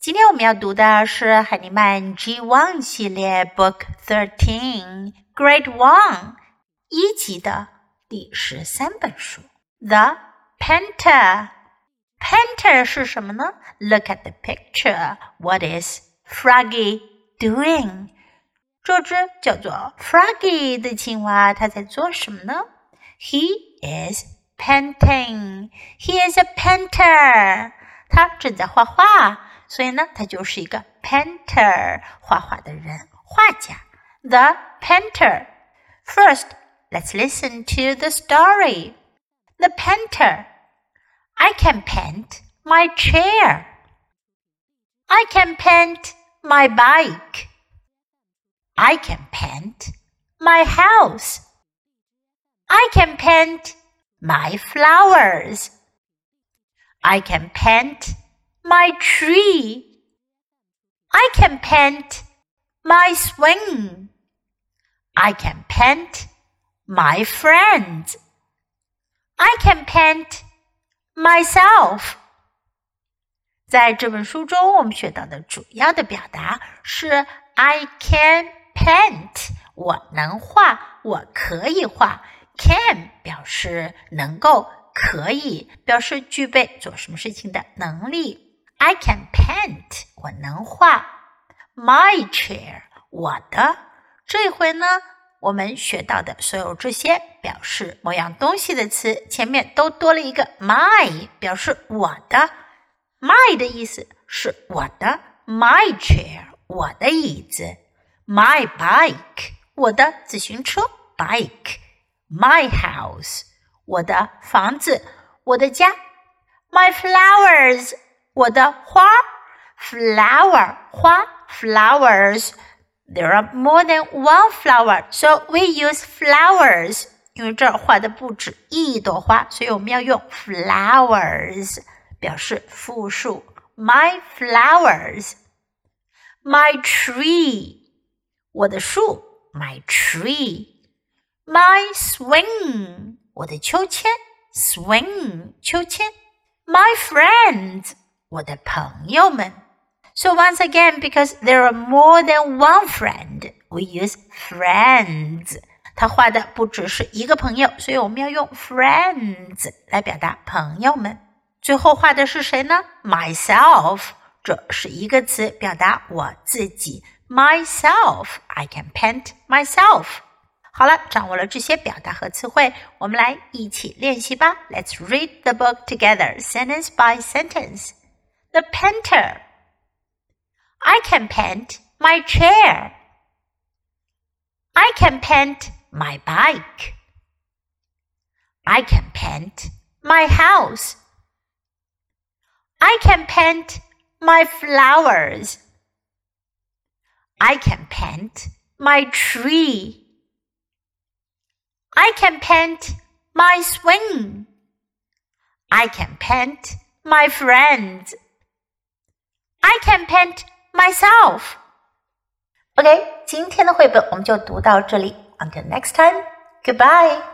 今天我们要读的是海尼曼 G One 系列 Book Thirteen Grade One 一级的第十三本书 The Painter。Painter 是什么呢？Look at the picture. What is Froggy doing? 这只叫做 Froggy 的青蛙，它在做什么呢？He is painting. He is a painter. 他正在画画。 所以呢，他就是一个 painter，画画的人，画家。The painter. First, let's listen to the story. The painter. I can paint my chair. I can paint my bike. I can paint my house. I can paint my flowers. I can paint my tree. I can paint my swing. I can paint my friends. I can paint myself. 在这本书中，我们学到的主要的表达是 "I can paint"，我能画，我可以画。Can 表示能够、可以，表示具备做什么事情的能力。 I can paint，我能画。My chair，我的。这回呢，我们学到的所有这些表示某样东西的词，前面都多了一个 my，表示我的。My 的意思是我的。My chair，我的椅子。My bike，我的自行车。Bike。My house，我的房子，我的家。My flowers。我的花，flower 花，flowers。There are more than one flower, so we use flowers. 因为这儿画的不止一朵花，所以我们要用 flowers 表示复数。My flowers, my tree，我的树，my tree, my swing，我的秋千，swing 秋千，my friends。 我的朋友们。So once again, because there are more than one friend, we use friends. 他画的不只是一个朋友，所以我们要用 friends 来表达朋友们。最后画的是谁呢？Myself，这是一个词，表达我自己。Myself, I can paint myself. 好了，掌握了这些表达和词汇，我们来一起练习吧。Let's read the book together, sentence by sentence the painter. I can paint my chair. I can paint my bike. I can paint my house. I can paint my flowers. I can paint my tree. I can paint my swing. I can paint my friends. I can paint myself. OK，今天的绘本我们就读到这里。Until next time, goodbye.